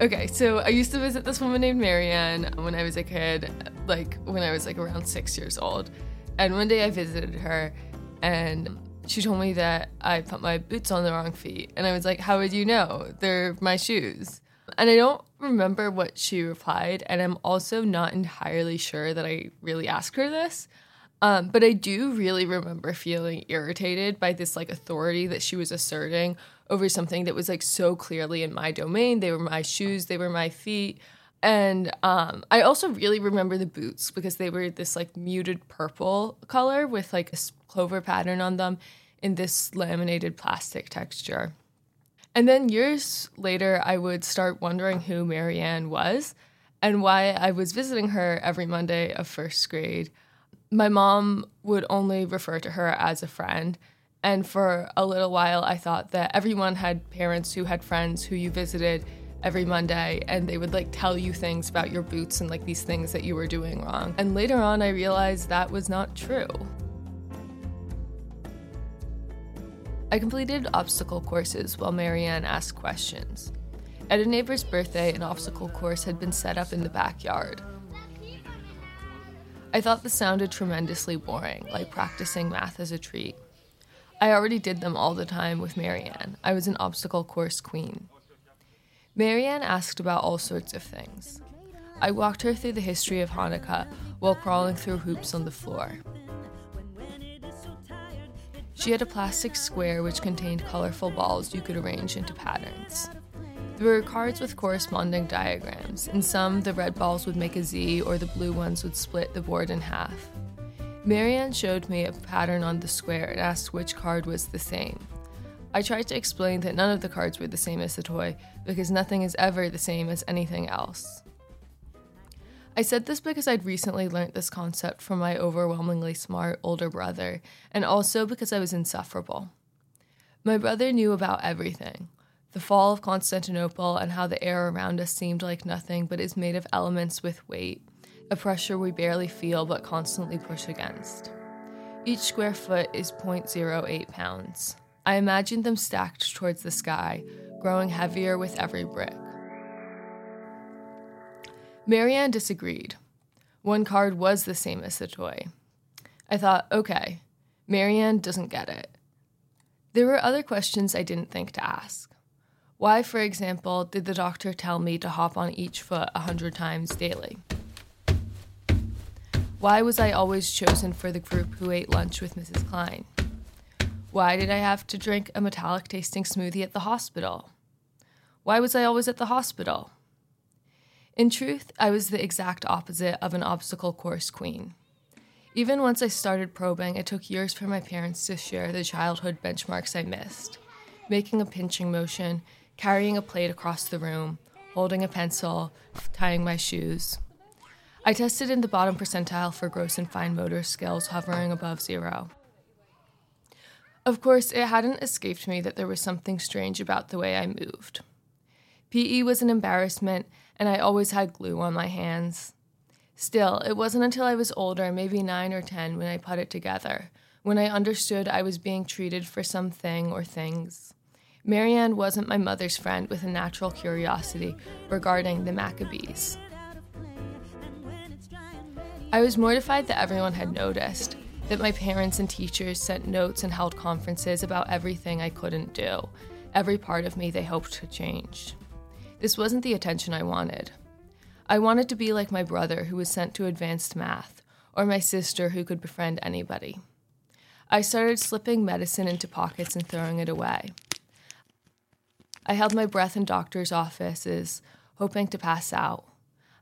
Okay, so I used to visit this woman named Mary Anne uh, when I was a kid, uh, like when I was like around six years old. And one day I visited her and she told me that I put my boots on the wrong feet. And I was like, How would you know? They're my shoes. And I don't remember what she replied. And I'm also not entirely sure that I really asked her this. Um, but I do really remember feeling irritated by this like authority that she was asserting over something that was like so clearly in my domain. They were my shoes, they were my feet. And um, I also really remember the boots because they were this like muted purple color with like a clover pattern on them in this laminated plastic texture. And then years later, I would start wondering who Mary Anne was and why I was visiting her every Monday of first grade. My mom would only refer to her as a friend. And for a little while, I thought that everyone had parents who had friends who you visited every Monday and they would like tell you things about your boots and like these things that you were doing wrong. And later on, I realized that was not true. I completed obstacle courses while Mary Anne asked questions. At a neighbor's birthday, an obstacle course had been set up in the backyard. I thought this sounded tremendously boring, like practicing math as a treat. I already did them all the time with Mary Anne. I was an obstacle course queen. Mary Anne asked about all sorts of things. I walked her through the history of Hanukkah while crawling through hoops on the floor. She had a plastic square which contained colorful balls you could arrange into patterns. There were cards with corresponding diagrams. In some, the red balls would make a Z or the blue ones would split the board in half. Mary Anne showed me a pattern on the square and asked which card was the same. I tried to explain that none of the cards were the same as the toy because nothing is ever the same as anything else. I said this because I'd recently learned this concept from my overwhelmingly smart older brother, and also because I was insufferable. My brother knew about everything the fall of Constantinople and how the air around us seemed like nothing but is made of elements with weight, a pressure we barely feel but constantly push against. Each square foot is 0.08 pounds. I imagined them stacked towards the sky, growing heavier with every brick. Mary Anne disagreed. One card was the same as the toy. I thought, okay, Mary Anne doesn't get it. There were other questions I didn't think to ask. Why, for example, did the doctor tell me to hop on each foot a hundred times daily? Why was I always chosen for the group who ate lunch with Mrs. Klein? Why did I have to drink a metallic tasting smoothie at the hospital? Why was I always at the hospital? In truth, I was the exact opposite of an obstacle course queen. Even once I started probing, it took years for my parents to share the childhood benchmarks I missed. Making a pinching motion, carrying a plate across the room, holding a pencil, tying my shoes. I tested in the bottom percentile for gross and fine motor skills, hovering above zero. Of course, it hadn't escaped me that there was something strange about the way I moved. PE was an embarrassment, and I always had glue on my hands. Still, it wasn't until I was older, maybe nine or ten, when I put it together, when I understood I was being treated for something or things. Mary Anne wasn't my mother's friend with a natural curiosity regarding the Maccabees. I was mortified that everyone had noticed, that my parents and teachers sent notes and held conferences about everything I couldn't do, every part of me they hoped to change. This wasn't the attention I wanted. I wanted to be like my brother who was sent to advanced math, or my sister who could befriend anybody. I started slipping medicine into pockets and throwing it away. I held my breath in doctors' offices, hoping to pass out.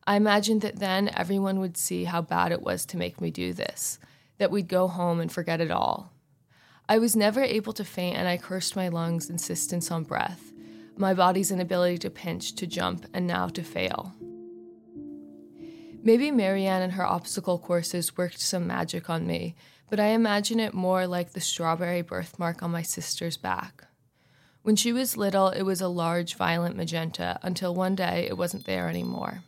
I imagined that then everyone would see how bad it was to make me do this, that we'd go home and forget it all. I was never able to faint, and I cursed my lungs' insistence on breath my body's inability to pinch, to jump, and now to fail. Maybe Mary Anne and her obstacle courses worked some magic on me, but I imagine it more like the strawberry birthmark on my sister's back. When she was little, it was a large, violent magenta until one day it wasn't there anymore.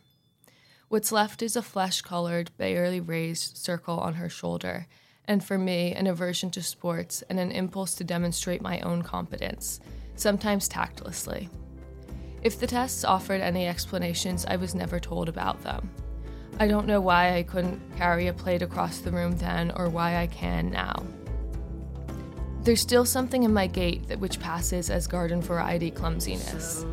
What's left is a flesh colored, barely raised circle on her shoulder, and for me, an aversion to sports and an impulse to demonstrate my own competence, sometimes tactlessly. If the tests offered any explanations, I was never told about them. I don't know why I couldn't carry a plate across the room then or why I can now. There's still something in my gait that which passes as garden variety clumsiness.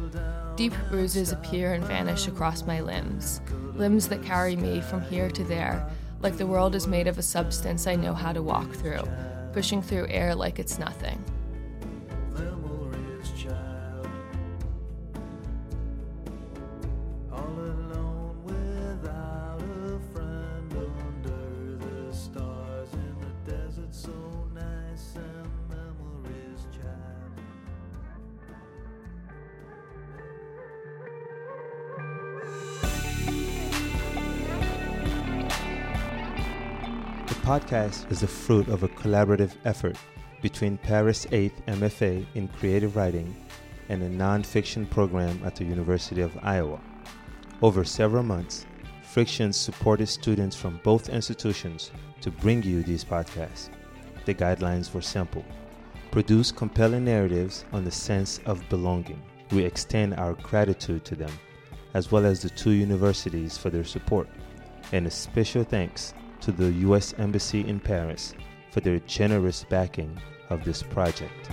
Deep bruises appear and vanish across my limbs, limbs that carry me from here to there, like the world is made of a substance I know how to walk through, pushing through air like it's nothing. Podcast is the fruit of a collaborative effort between Paris 8th MFA in Creative Writing and a nonfiction program at the University of Iowa. Over several months, Frictions supported students from both institutions to bring you these podcasts. The guidelines were simple produce compelling narratives on the sense of belonging. We extend our gratitude to them, as well as the two universities for their support, and a special thanks to the U.S. Embassy in Paris for their generous backing of this project.